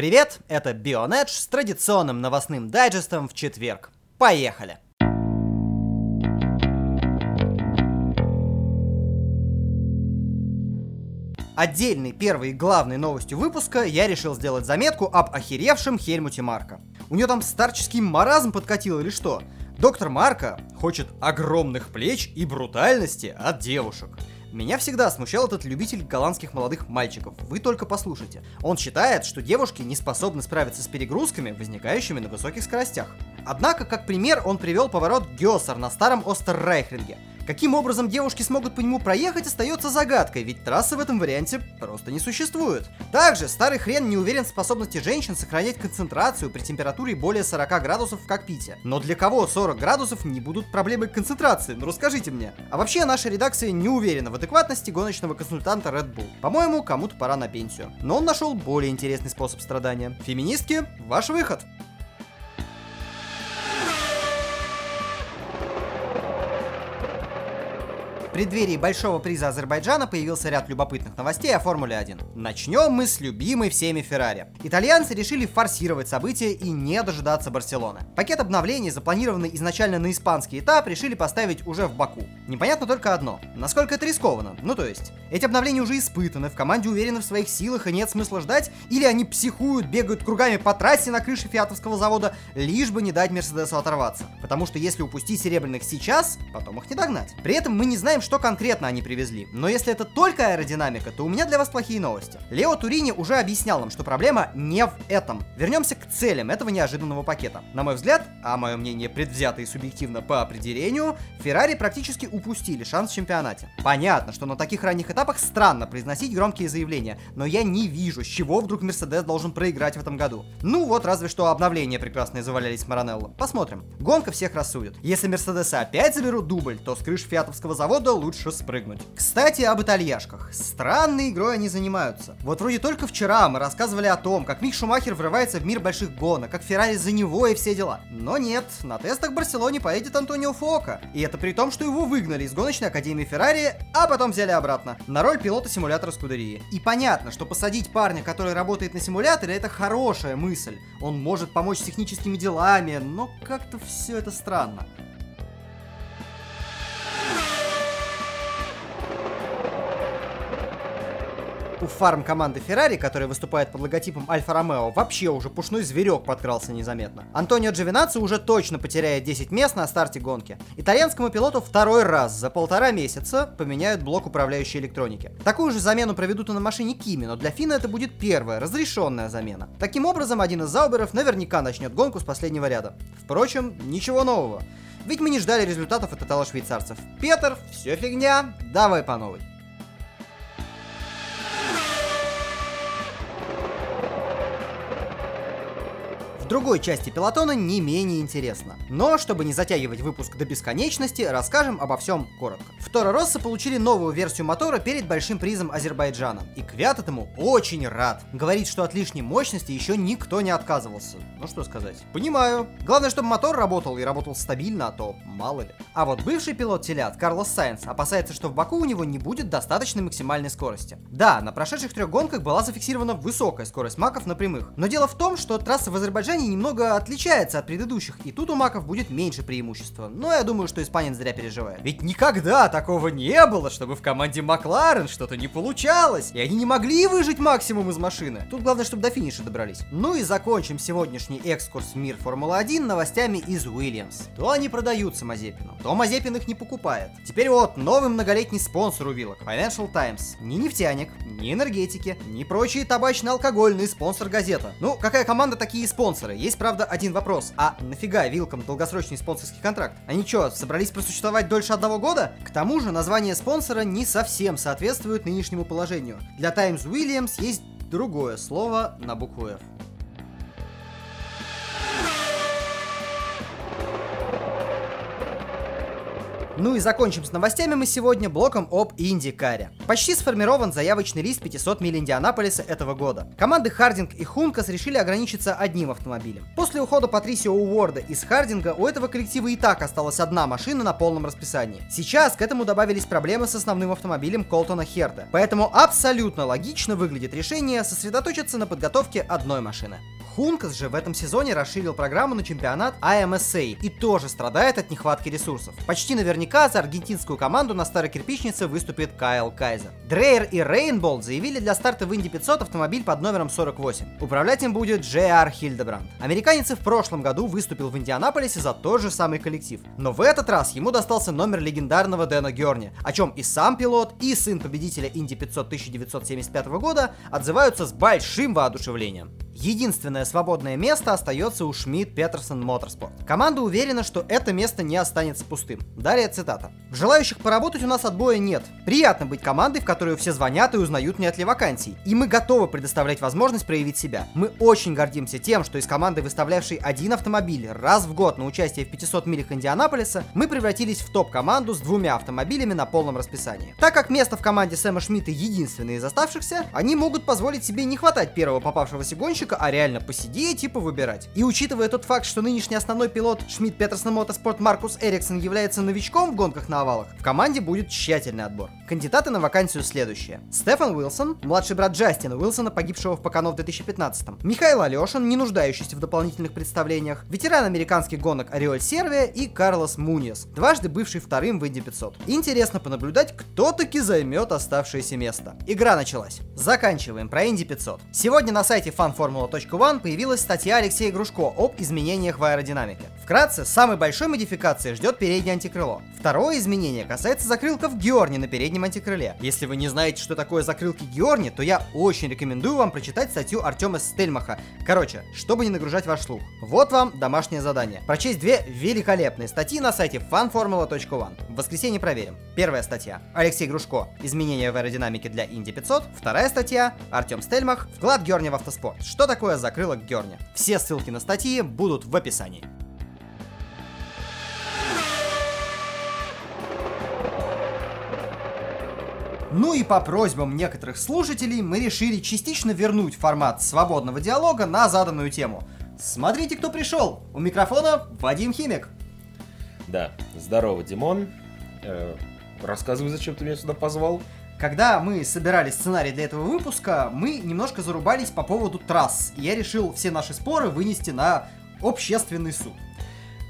Привет, это Бионедж с традиционным новостным дайджестом в четверг. Поехали! Отдельной первой главной новостью выпуска я решил сделать заметку об охеревшем Хельмуте Марка. У него там старческий маразм подкатил или что? Доктор Марка хочет огромных плеч и брутальности от девушек. Меня всегда смущал этот любитель голландских молодых мальчиков. Вы только послушайте. Он считает, что девушки не способны справиться с перегрузками, возникающими на высоких скоростях. Однако, как пример, он привел поворот Гессер на старом Остеррайхлинге – Каким образом девушки смогут по нему проехать, остается загадкой, ведь трассы в этом варианте просто не существует. Также старый хрен не уверен в способности женщин сохранять концентрацию при температуре более 40 градусов в кокпите. Но для кого 40 градусов не будут проблемой концентрации? Ну расскажите мне. А вообще наша редакция не уверена в адекватности гоночного консультанта Red Bull. По-моему, кому-то пора на пенсию. Но он нашел более интересный способ страдания. Феминистки, ваш выход. Преддверии большого приза Азербайджана появился ряд любопытных новостей о Формуле 1. Начнем мы с любимой всеми Феррари. Итальянцы решили форсировать события и не дожидаться Барселоны. Пакет обновлений, запланированный изначально на испанский этап, решили поставить уже в Баку. Непонятно только одно. Насколько это рискованно? Ну то есть, эти обновления уже испытаны, в команде уверены в своих силах и нет смысла ждать, или они психуют, бегают кругами по трассе на крыше фиатовского завода, лишь бы не дать Мерседесу оторваться. Потому что если упустить серебряных сейчас, потом их не догнать. При этом мы не знаем, что конкретно они привезли. Но если это только аэродинамика, то у меня для вас плохие новости. Лео Турини уже объяснял нам, что проблема не в этом. Вернемся к целям этого неожиданного пакета. На мой взгляд, а мое мнение предвзято и субъективно по определению, Феррари практически упустили шанс в чемпионате. Понятно, что на таких ранних этапах странно произносить громкие заявления, но я не вижу, с чего вдруг Мерседес должен проиграть в этом году. Ну вот, разве что обновления прекрасные завалялись Маранелло. Посмотрим. Гонка всех рассудит. Если Мерседесы опять заберут дубль, то с крыш фиатовского завода лучше спрыгнуть. Кстати, об итальяшках. Странной игрой они занимаются. Вот вроде только вчера мы рассказывали о том, как Мик Шумахер врывается в мир больших гонок, как Феррари за него и все дела. Но нет, на тестах в Барселоне поедет Антонио Фока. И это при том, что его выгнали из гоночной академии Феррари, а потом взяли обратно. На роль пилота симулятора Скудерии. И понятно, что посадить парня, который работает на симуляторе, это хорошая мысль. Он может помочь с техническими делами, но как-то все это странно. У фарм команды Ferrari, которая выступает под логотипом Альфа Ромео, вообще уже пушной зверек подкрался незаметно. Антонио Джовинаци уже точно потеряет 10 мест на старте гонки. Итальянскому пилоту второй раз за полтора месяца поменяют блок управляющей электроники. Такую же замену проведут и на машине Кими, но для Фина это будет первая, разрешенная замена. Таким образом, один из зауберов наверняка начнет гонку с последнего ряда. Впрочем, ничего нового. Ведь мы не ждали результатов от этала швейцарцев. Петр, все фигня, давай по новой. Другой части пилотона не менее интересно. Но, чтобы не затягивать выпуск до бесконечности, расскажем обо всем коротко. В Торо Росса получили новую версию мотора перед большим призом Азербайджана. И Квят этому очень рад. Говорит, что от лишней мощности еще никто не отказывался. Ну что сказать. Понимаю. Главное, чтобы мотор работал и работал стабильно, а то мало ли. А вот бывший пилот телят, Карлос Сайенс, опасается, что в Баку у него не будет достаточной максимальной скорости. Да, на прошедших трех гонках была зафиксирована высокая скорость маков на прямых. Но дело в том, что трасса в Азербайджане испытаний немного отличается от предыдущих, и тут у маков будет меньше преимущества. Но я думаю, что испанец зря переживает. Ведь никогда такого не было, чтобы в команде Макларен что-то не получалось, и они не могли выжить максимум из машины. Тут главное, чтобы до финиша добрались. Ну и закончим сегодняшний экскурс в мир Формулы-1 новостями из Уильямс. То они продаются Мазепину, то Мазепин их не покупает. Теперь вот, новый многолетний спонсор у вилок, Financial Times. Ни нефтяник, ни энергетики, ни прочие табачно-алкогольные спонсор газета. Ну, какая команда, такие спонсоры спонсоры. Есть, правда, один вопрос. А нафига вилкам долгосрочный спонсорский контракт? Они что, собрались просуществовать дольше одного года? К тому же название спонсора не совсем соответствует нынешнему положению. Для Times Williams есть другое слово на букву F. Ну и закончим с новостями мы сегодня блоком об Индикаре. Почти сформирован заявочный лист 500 миль Индианаполиса этого года. Команды Хардинг и Хункас решили ограничиться одним автомобилем. После ухода Патрисио Уорда из Хардинга у этого коллектива и так осталась одна машина на полном расписании. Сейчас к этому добавились проблемы с основным автомобилем Колтона Херта. Поэтому абсолютно логично выглядит решение сосредоточиться на подготовке одной машины. Хункас же в этом сезоне расширил программу на чемпионат AMSA и тоже страдает от нехватки ресурсов. Почти наверняка за аргентинскую команду на старой кирпичнице выступит Кайл Кайзер. Дрейер и Рейнболд заявили для старта в Инди 500 автомобиль под номером 48. Управлять им будет Джей.Ар Хильдебранд. Американец в прошлом году выступил в Индианаполисе за тот же самый коллектив. Но в этот раз ему достался номер легендарного Дэна Герни, о чем и сам пилот, и сын победителя Инди 500 1975 года отзываются с большим воодушевлением. Единственное свободное место остается у Шмидт Петерсон Моторспорт. Команда уверена, что это место не останется пустым. Далее цитата. Желающих поработать у нас отбоя нет. Приятно быть командой, в которую все звонят и узнают нет ли вакансий. И мы готовы предоставлять возможность проявить себя. Мы очень гордимся тем, что из команды, выставлявшей один автомобиль раз в год на участие в 500 милях Индианаполиса, мы превратились в топ-команду с двумя автомобилями на полном расписании. Так как место в команде Сэма Шмидта единственное из оставшихся, они могут позволить себе не хватать первого попавшегося гонщика, а реально посидеть и повыбирать. И учитывая тот факт, что нынешний основной пилот Шмидт Петерсон Мотоспорт Маркус Эриксон является новичком в гонках на овалах, в команде будет тщательный отбор. Кандидаты на вакансию следующие. Стефан Уилсон, младший брат Джастина Уилсона, погибшего в Покано в 2015 Михаил Алешин, не нуждающийся в дополнительных представлениях, ветеран американских гонок Ориоль Сервия и Карлос Муньес, дважды бывший вторым в Инди 500. Интересно понаблюдать, кто таки займет оставшееся место. Игра началась. Заканчиваем про Инди 500. Сегодня на сайте fanformula.one появилась статья Алексея Грушко об изменениях в аэродинамике. Вкратце, самой большой модификации ждет переднее антикрыло. Второе изменение касается закрылков Георни на переднем антикрыле. Если вы не знаете, что такое закрылки Георни, то я очень рекомендую вам прочитать статью Артема Стельмаха. Короче, чтобы не нагружать ваш слух. Вот вам домашнее задание. Прочесть две великолепные статьи на сайте fanformula.one. В воскресенье проверим. Первая статья. Алексей Грушко. Изменения в аэродинамике для Инди 500. Вторая статья. Артем Стельмах. Вклад Георни в автоспорт. Что такое закрылок Георни? Все ссылки на статьи будут в описании. Ну и по просьбам некоторых слушателей мы решили частично вернуть формат свободного диалога на заданную тему. Смотрите, кто пришел! У микрофона Вадим Химик. Да, здорово, Димон. Э, рассказывай, зачем ты меня сюда позвал? Когда мы собирали сценарий для этого выпуска, мы немножко зарубались по поводу трасс, и я решил все наши споры вынести на общественный суд.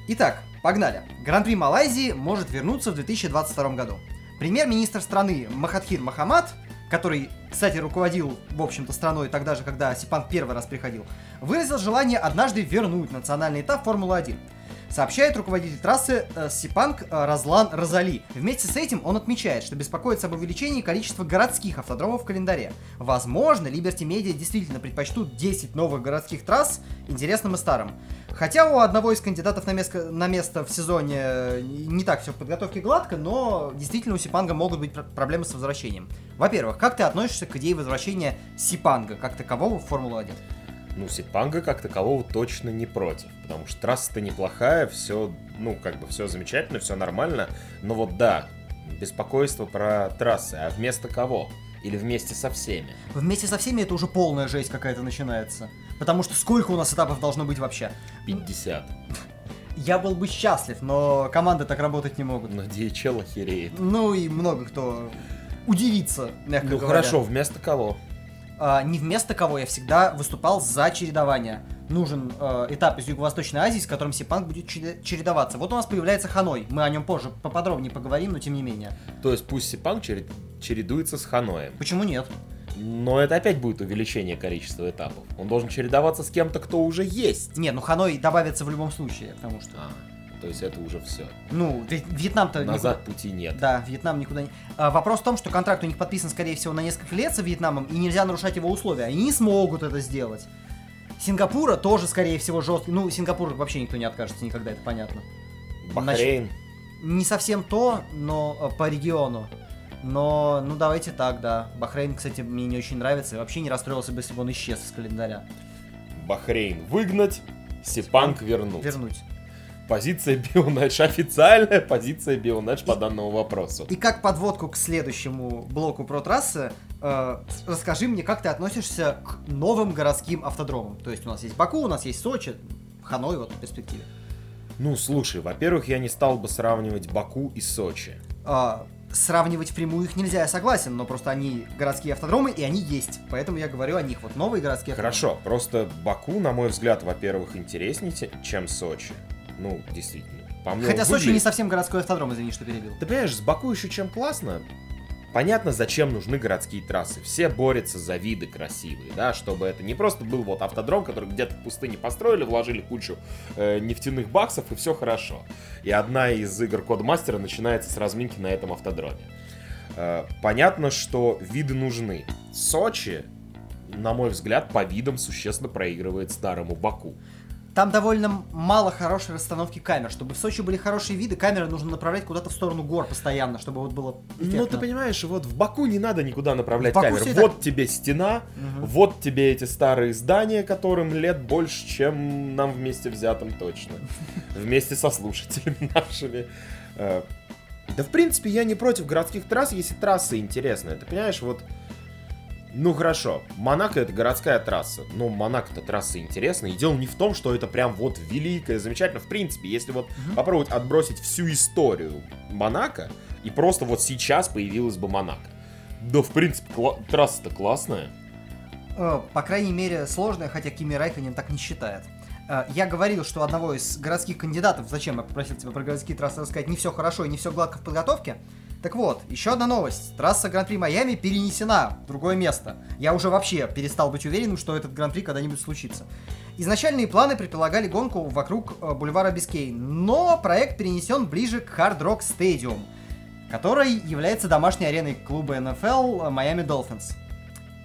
Итак, погнали. Гран-при Малайзии может вернуться в 2022 году. Премьер-министр страны Махатхир Махамад, который, кстати, руководил, в общем-то, страной тогда же, когда Сипанк первый раз приходил, выразил желание однажды вернуть национальный этап Формулы-1 сообщает руководитель трассы э, Сипанг э, Разлан Розали. Вместе с этим он отмечает, что беспокоится об увеличении количества городских автодромов в календаре. Возможно, Liberty Media действительно предпочтут 10 новых городских трасс интересным и старым. Хотя у одного из кандидатов на место, на место в сезоне э, не так все в подготовке гладко, но действительно у Сипанга могут быть проблемы с возвращением. Во-первых, как ты относишься к идее возвращения Сипанга как такового в Формулу-1? Ну, Сипанга как такового точно не против, потому что трасса-то неплохая, все, ну, как бы все замечательно, все нормально, но вот да, беспокойство про трассы, а вместо кого? Или вместе со всеми? Вместе со всеми это уже полная жесть какая-то начинается. Потому что сколько у нас этапов должно быть вообще? 50. Я был бы счастлив, но команды так работать не могут. Но DHL охереет. Ну и много кто удивится, мягко ну, говоря. Ну хорошо, вместо кого? Э, не вместо кого я всегда выступал за чередование. Нужен э, этап из Юго-Восточной Азии, с которым Сипанк будет чередоваться. Вот у нас появляется Ханой. Мы о нем позже поподробнее поговорим, но тем не менее. То есть пусть Сипанк черед... чередуется с Ханоем. Почему нет? Но это опять будет увеличение количества этапов. Он должен чередоваться с кем-то, кто уже есть. Не, ну Ханой добавится в любом случае, потому что... А. То есть это уже все. Ну, Вьетнам-то... Назад никуда... пути нет. Да, Вьетнам никуда не... А, вопрос в том, что контракт у них подписан, скорее всего, на несколько лет с Вьетнамом, и нельзя нарушать его условия. Они не смогут это сделать. Сингапура тоже, скорее всего, жесткий. Ну, Сингапур вообще никто не откажется никогда, это понятно. Бахрейн. Значит, не совсем то, но э, по региону. Но, ну давайте так, да. Бахрейн, кстати, мне не очень нравится. И вообще не расстроился бы, если бы он исчез из календаря. Бахрейн выгнать, Сипанк вернуть. Вернуть. Позиция Бионедж, официальная позиция Бионедж по данному вопросу. И как подводку к следующему блоку про трассы, э, расскажи мне, как ты относишься к новым городским автодромам? То есть у нас есть Баку, у нас есть Сочи, Ханой вот в перспективе. Ну, слушай, во-первых, я не стал бы сравнивать Баку и Сочи. А, сравнивать прямую их нельзя, я согласен, но просто они городские автодромы, и они есть. Поэтому я говорю о них. Вот новые городские автодромы. Хорошо, просто Баку, на мой взгляд, во-первых, интереснее, чем Сочи. Ну, действительно. По мне Хотя Сочи не совсем городской автодром, извини, что перебил. Ты понимаешь, с Баку еще чем классно, Понятно, зачем нужны городские трассы. Все борются за виды красивые, да, чтобы это не просто был вот автодром, который где-то в пустыне построили, вложили кучу э, нефтяных баксов и все хорошо. И одна из игр Кодмастера начинается с разминки на этом автодроме. Э, понятно, что виды нужны. Сочи, на мой взгляд, по видам существенно проигрывает старому Баку. Там довольно мало хорошей расстановки камер. Чтобы в Сочи были хорошие виды, камеры нужно направлять куда-то в сторону гор постоянно, чтобы вот было эффектно. Ну, ты понимаешь, вот в Баку не надо никуда направлять камеры. Вот так... тебе стена, угу. вот тебе эти старые здания, которым лет больше, чем нам вместе взятым точно. Вместе со слушателями нашими. Э, да, в принципе, я не против городских трасс, если трасса интересная. Ты понимаешь, вот ну хорошо, Монако это городская трасса. Но Монако-то трасса интересная. И дело не в том, что это прям вот великое, замечательно. В принципе, если вот mm-hmm. попробовать отбросить всю историю Монако, и просто вот сейчас появилась бы Монако. Да, в принципе, кла- трасса-то классная. Э, по крайней мере, сложная, хотя Кими Райконен так не считает. Э, я говорил, что одного из городских кандидатов, зачем я попросил тебя про городские трассы рассказать, не все хорошо и не все гладко в подготовке. Так вот, еще одна новость. Трасса Гран-при Майами перенесена в другое место. Я уже вообще перестал быть уверенным, что этот Гран-при когда-нибудь случится. Изначальные планы предполагали гонку вокруг э, бульвара Бискей, но проект перенесен ближе к Hard Rock Stadium, который является домашней ареной клуба НФЛ Майами Dolphins.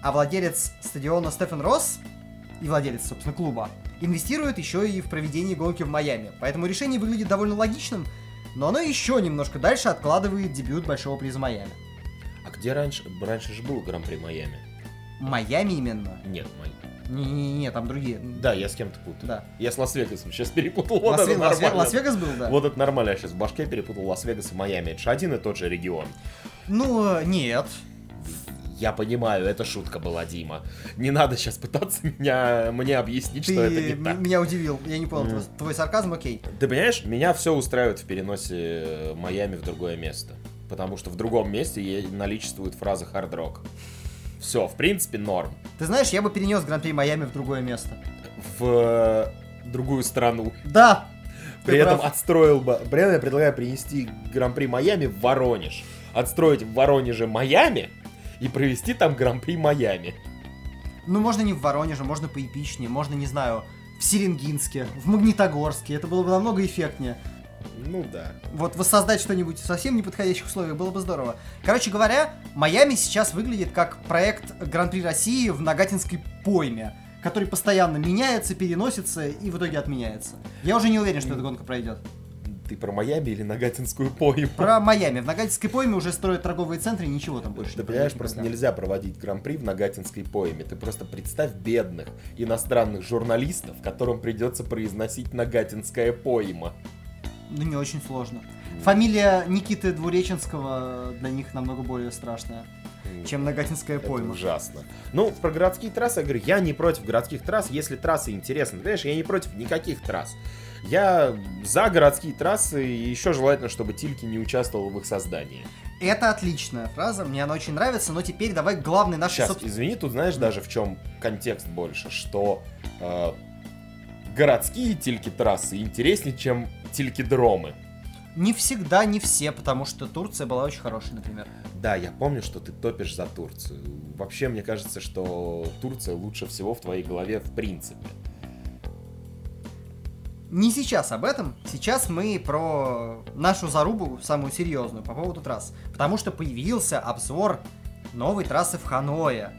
А владелец стадиона Стефан Росс и владелец, собственно, клуба, инвестирует еще и в проведение гонки в Майами. Поэтому решение выглядит довольно логичным, но оно еще немножко дальше откладывает дебют Большого приза Майами. А где раньше? Раньше же был Гран-при Майами. Майами именно? Нет, Майами. Не-не-не, там другие. Да, я с кем-то путаю. Да. Я с Лас-Вегасом сейчас перепутал. Вот Лас- это Лас- нормально. Лас-Вегас был, да. Вот это нормально, я сейчас в башке перепутал Лас-Вегас и Майами. Это же один и тот же регион. Ну, нет. Я понимаю, это шутка была, Дима. Не надо сейчас пытаться меня, мне объяснить, Ты что это не так. меня удивил. Я не понял, mm. твой сарказм окей. Ты понимаешь, меня все устраивает в переносе э, Майами в другое место. Потому что в другом месте наличествует фраза хард-рок. Все, в принципе, норм. Ты знаешь, я бы перенес Гран-при Майами в другое место. В э, другую страну. Да! При этом прав. отстроил бы... Этом я предлагаю принести Гран-при Майами в Воронеж. Отстроить в Воронеже Майами, и провести там Гран-при Майами. Ну, можно не в Воронеже, можно поэпичнее, можно, не знаю, в Серенгинске, в Магнитогорске. Это было бы намного эффектнее. Ну да. Вот воссоздать что-нибудь в совсем неподходящих условиях было бы здорово. Короче говоря, Майами сейчас выглядит как проект Гран-при России в Нагатинской пойме, который постоянно меняется, переносится и в итоге отменяется. Я уже не уверен, что эта гонка пройдет. Ты про Майами или Нагатинскую пойму? Про Майами. В Нагатинской пойме уже строят торговые центры, ничего там больше Ты не понимаешь, просто нельзя проводить гран-при в Нагатинской пойме. Ты просто представь бедных иностранных журналистов, которым придется произносить Нагатинская пойма. Ну, не очень сложно. Фамилия Никиты Двуреченского для них намного более страшная чем Нагатинская пойма. Это ужасно. Ну, про городские трассы я говорю, я не против городских трасс, если трассы интересны. Понимаешь, я не против никаких трасс. Я за городские трассы, и еще желательно, чтобы Тильки не участвовал в их создании. Это отличная фраза, мне она очень нравится, но теперь давай главный наш... Сейчас, собствен... извини, тут знаешь даже в чем контекст больше, что э, городские тильки трассы интереснее, чем тильки дромы. Не всегда, не все, потому что Турция была очень хорошей, например. Да, я помню, что ты топишь за Турцию. Вообще, мне кажется, что Турция лучше всего в твоей голове в принципе. Не сейчас об этом. Сейчас мы про нашу зарубу, самую серьезную, по поводу трасс. Потому что появился обзор новой трассы в Ханое.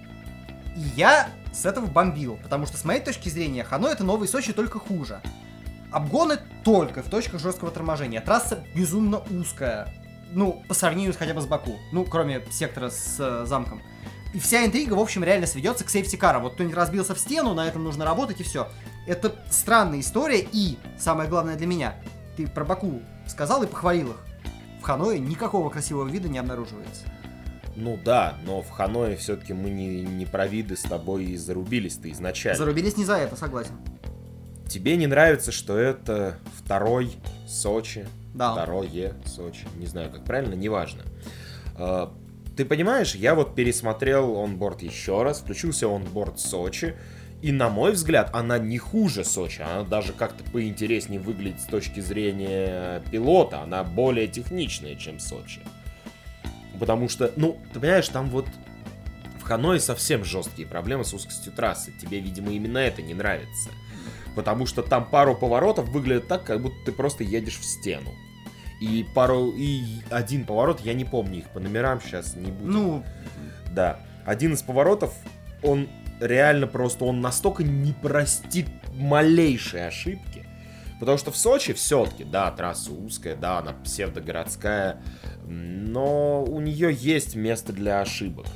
И я с этого бомбил, потому что с моей точки зрения Ханой это новый Сочи только хуже. Обгоны только в точках жесткого торможения. Трасса безумно узкая. Ну, по сравнению хотя бы с Баку. Ну, кроме сектора с э, замком. И вся интрига, в общем, реально сведется к сейфтикарам. Вот кто-нибудь разбился в стену, на этом нужно работать и все. Это странная история и, самое главное для меня, ты про Баку сказал и похвалил их. В Ханое никакого красивого вида не обнаруживается. Ну да, но в Ханое все-таки мы не, не про виды с тобой и зарубились-то изначально. Зарубились не за это, согласен. Тебе не нравится, что это второй Сочи, Да. второе Сочи, не знаю, как правильно, неважно. Э, Ты понимаешь, я вот пересмотрел онборд еще раз, включился онборд Сочи, и на мой взгляд, она не хуже Сочи, она даже как-то поинтереснее выглядит с точки зрения пилота, она более техничная, чем Сочи. Потому что, ну, ты понимаешь, там вот в Ханое совсем жесткие проблемы с узкостью трассы. Тебе, видимо, именно это не нравится. Потому что там пару поворотов выглядит так, как будто ты просто едешь в стену. И пару и один поворот, я не помню их по номерам сейчас не буду. Ну, Да. Один из поворотов, он реально просто, он настолько не простит малейшей ошибки. Потому что в Сочи все-таки, да, трасса узкая, да, она псевдогородская, но у нее есть место для ошибок.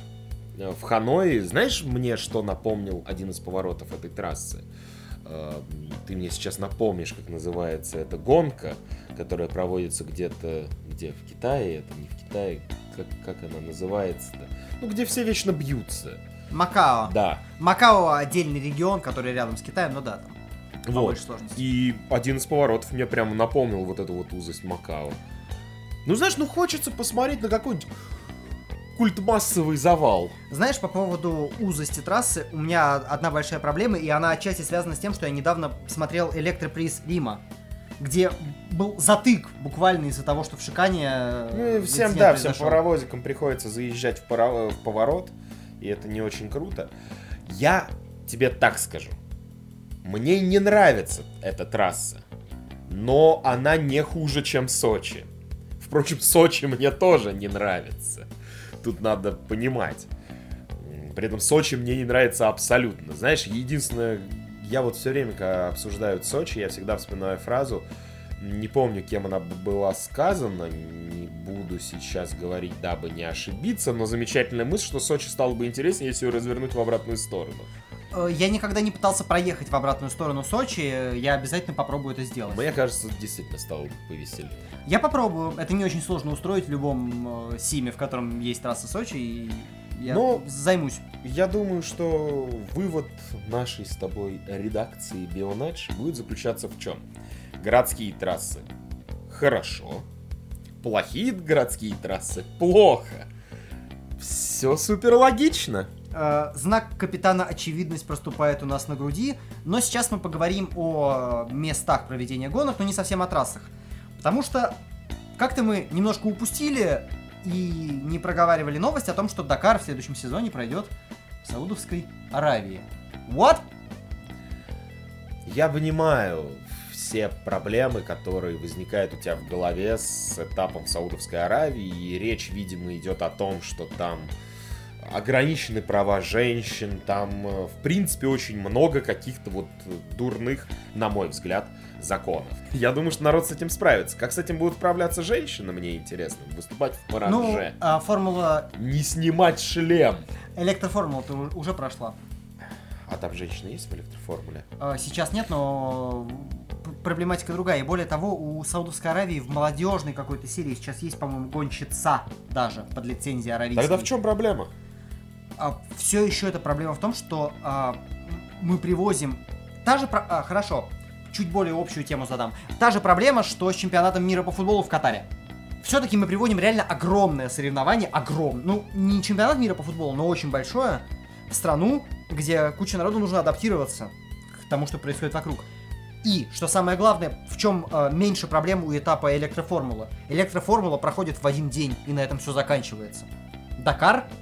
Э, В Ханое, знаешь мне, что напомнил один из поворотов этой трассы? Э, Ты мне сейчас напомнишь, как называется эта гонка, которая проводится где-то, где, в Китае, это не в Китае, как, как она называется-то? Ну, где все вечно бьются. Макао. Да. Макао отдельный регион, который рядом с Китаем, но да, там Вот. И один из поворотов мне прям напомнил вот эту вот узость Макао. Ну, знаешь, ну хочется посмотреть на какой-нибудь культмассовый завал. Знаешь, по поводу узости трассы, у меня одна большая проблема, и она отчасти связана с тем, что я недавно смотрел электроприз Рима, где был затык буквально из-за того, что в Шикане... э, Ну, и всем, да, всем произошел. паровозикам приходится заезжать в, пора- в поворот, и это не очень круто. Я тебе так скажу. Мне не нравится эта трасса, но она не хуже, чем Сочи. Впрочем, Сочи мне тоже не нравится. Тут надо понимать. При этом Сочи мне не нравится абсолютно. Знаешь, единственное, я вот все время, когда обсуждают Сочи, я всегда вспоминаю фразу, не помню, кем она была сказана, не буду сейчас говорить, дабы не ошибиться, но замечательная мысль, что Сочи стало бы интереснее, если ее развернуть в обратную сторону. Э, Я никогда не пытался проехать в обратную сторону Сочи, я обязательно попробую это сделать. Мне кажется, действительно стало бы повеселее. Я попробую, это не очень сложно устроить в любом э, симе, в котором есть трасса Сочи, и я Но- займусь. Я думаю, что вывод нашей с тобой редакции Бионач будет заключаться в чем? Городские трассы хорошо, плохие городские трассы плохо. Все супер логично. Э, знак капитана очевидность проступает у нас на груди, но сейчас мы поговорим о э, местах проведения гонок, но не совсем о трассах. Потому что как-то мы немножко упустили и не проговаривали новость о том, что Дакар в следующем сезоне пройдет в Саудовской Аравии. What? Я понимаю все проблемы, которые возникают у тебя в голове с этапом в Саудовской Аравии, и речь, видимо, идет о том, что там ограничены права женщин, там, э, в принципе, очень много каких-то вот дурных, на мой взгляд, законов. Я думаю, что народ с этим справится. Как с этим будут справляться женщины, мне интересно. Выступать в Ну, паранже. а формула, Не снимать шлем. электроформула-то уже прошла. А там женщины есть в электроформуле? Э, Сейчас нет, но проблематика другая. И более того, у Саудовской Аравии в молодежной какой-то серии сейчас есть, по-моему, гонщица даже под лицензией аравийской. Тогда в чем проблема? Все еще эта проблема в том, что а, мы привозим... Та же... а, хорошо, чуть более общую тему задам. Та же проблема, что с чемпионатом мира по футболу в Катаре. Все-таки мы приводим реально огромное соревнование, огромное, ну, не чемпионат мира по футболу, но очень большое, в страну, где куча народу нужно адаптироваться к тому, что происходит вокруг. И, что самое главное, в чем э, меньше проблем у этапа электроформулы. Электроформула проходит в один день, и на этом все заканчивается. Дакар —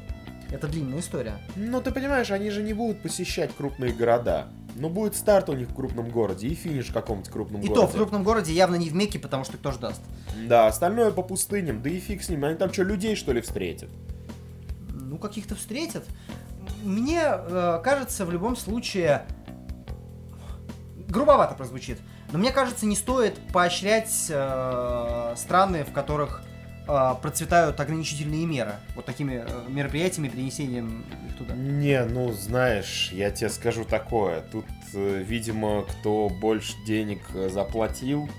это длинная история. Ну, ты понимаешь, они же не будут посещать крупные города. Ну, будет старт у них в крупном городе и финиш в каком-то крупном И городе. то в крупном городе явно не в Мекке, потому что кто ж даст. Да, остальное по пустыням, да и фиг с ними. Они там что, людей, что ли, встретят? Ну, каких-то встретят. Мне э, кажется, в любом случае... Грубовато прозвучит. Но мне кажется, не стоит поощрять э, страны, в которых процветают ограничительные меры. Вот такими э, мероприятиями, перенесением их туда. Не, ну, знаешь, я тебе скажу такое. Тут, э, видимо, кто больше денег э, заплатил,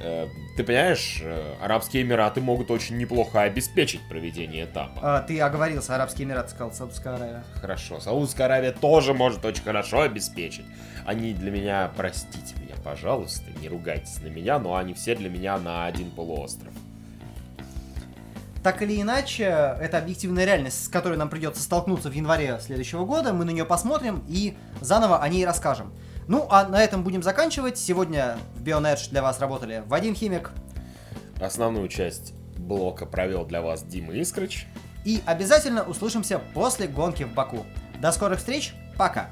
Э, ты понимаешь, э, Арабские Эмираты могут очень неплохо обеспечить проведение этапа. А, ты оговорился, Арабские Эмираты, сказал Саудовская Аравия. Хорошо, Саудовская Аравия тоже может очень хорошо обеспечить. Они для меня, простите меня, пожалуйста, не ругайтесь на меня, но они все для меня на один полуостров. Так или иначе, это объективная реальность, с которой нам придется столкнуться в январе следующего года. Мы на нее посмотрим и заново о ней расскажем. Ну, а на этом будем заканчивать. Сегодня в Бионедж для вас работали Вадим Химик. Основную часть блока провел для вас Дима Искрыч. И обязательно услышимся после гонки в Баку. До скорых встреч, пока!